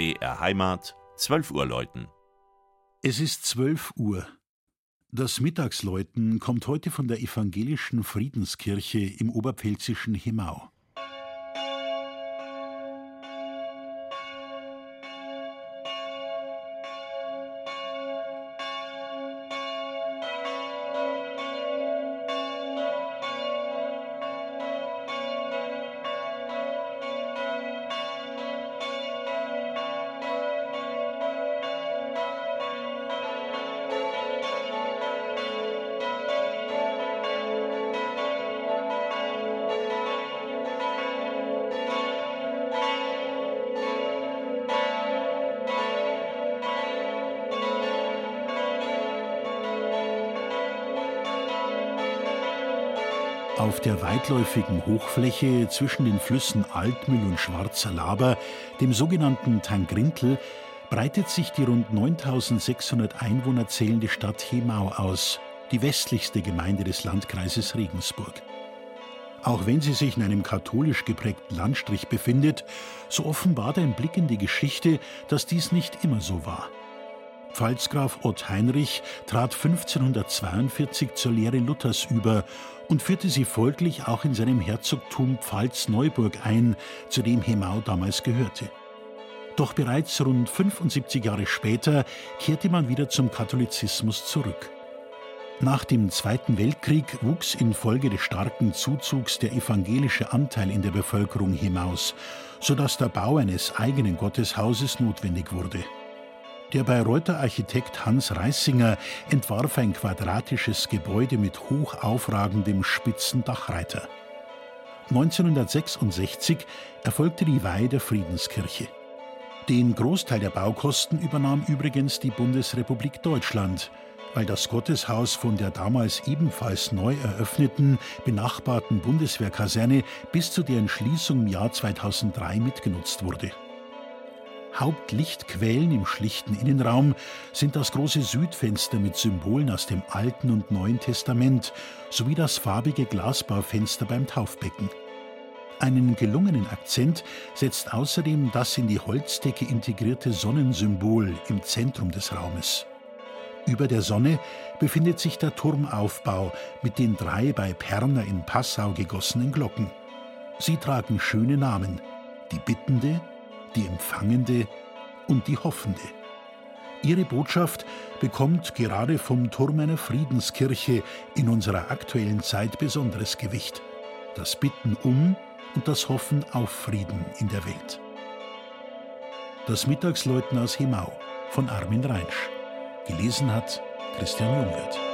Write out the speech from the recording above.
BR Heimat, 12 Uhr läuten. Es ist 12 Uhr. Das Mittagsläuten kommt heute von der evangelischen Friedenskirche im oberpfälzischen Hemau. Auf der weitläufigen Hochfläche zwischen den Flüssen Altmühl und Schwarzer Laber, dem sogenannten Tangrintel, breitet sich die rund 9600 Einwohner zählende Stadt Hemau aus, die westlichste Gemeinde des Landkreises Regensburg. Auch wenn sie sich in einem katholisch geprägten Landstrich befindet, so offenbart ein Blick in die Geschichte, dass dies nicht immer so war. Pfalzgraf Ott Heinrich trat 1542 zur Lehre Luthers über und führte sie folglich auch in seinem Herzogtum Pfalz-Neuburg ein, zu dem Hemau damals gehörte. Doch bereits rund 75 Jahre später kehrte man wieder zum Katholizismus zurück. Nach dem Zweiten Weltkrieg wuchs infolge des starken Zuzugs der evangelische Anteil in der Bevölkerung Hemaus, sodass der Bau eines eigenen Gotteshauses notwendig wurde. Der Bayreuther Architekt Hans Reisinger entwarf ein quadratisches Gebäude mit hoch aufragendem spitzen Dachreiter. 1966 erfolgte die Weihe der Friedenskirche. Den Großteil der Baukosten übernahm übrigens die Bundesrepublik Deutschland, weil das Gotteshaus von der damals ebenfalls neu eröffneten benachbarten Bundeswehrkaserne bis zu deren Schließung im Jahr 2003 mitgenutzt wurde. Hauptlichtquellen im schlichten Innenraum sind das große Südfenster mit Symbolen aus dem Alten und Neuen Testament sowie das farbige Glasbaufenster beim Taufbecken. Einen gelungenen Akzent setzt außerdem das in die Holzdecke integrierte Sonnensymbol im Zentrum des Raumes. Über der Sonne befindet sich der Turmaufbau mit den drei bei Perner in Passau gegossenen Glocken. Sie tragen schöne Namen: die Bittende, die Empfangende und die Hoffende. Ihre Botschaft bekommt gerade vom Turm einer Friedenskirche in unserer aktuellen Zeit besonderes Gewicht. Das Bitten um und das Hoffen auf Frieden in der Welt. Das Mittagsläuten aus Hemau von Armin Reinsch. Gelesen hat Christian Jungwirth.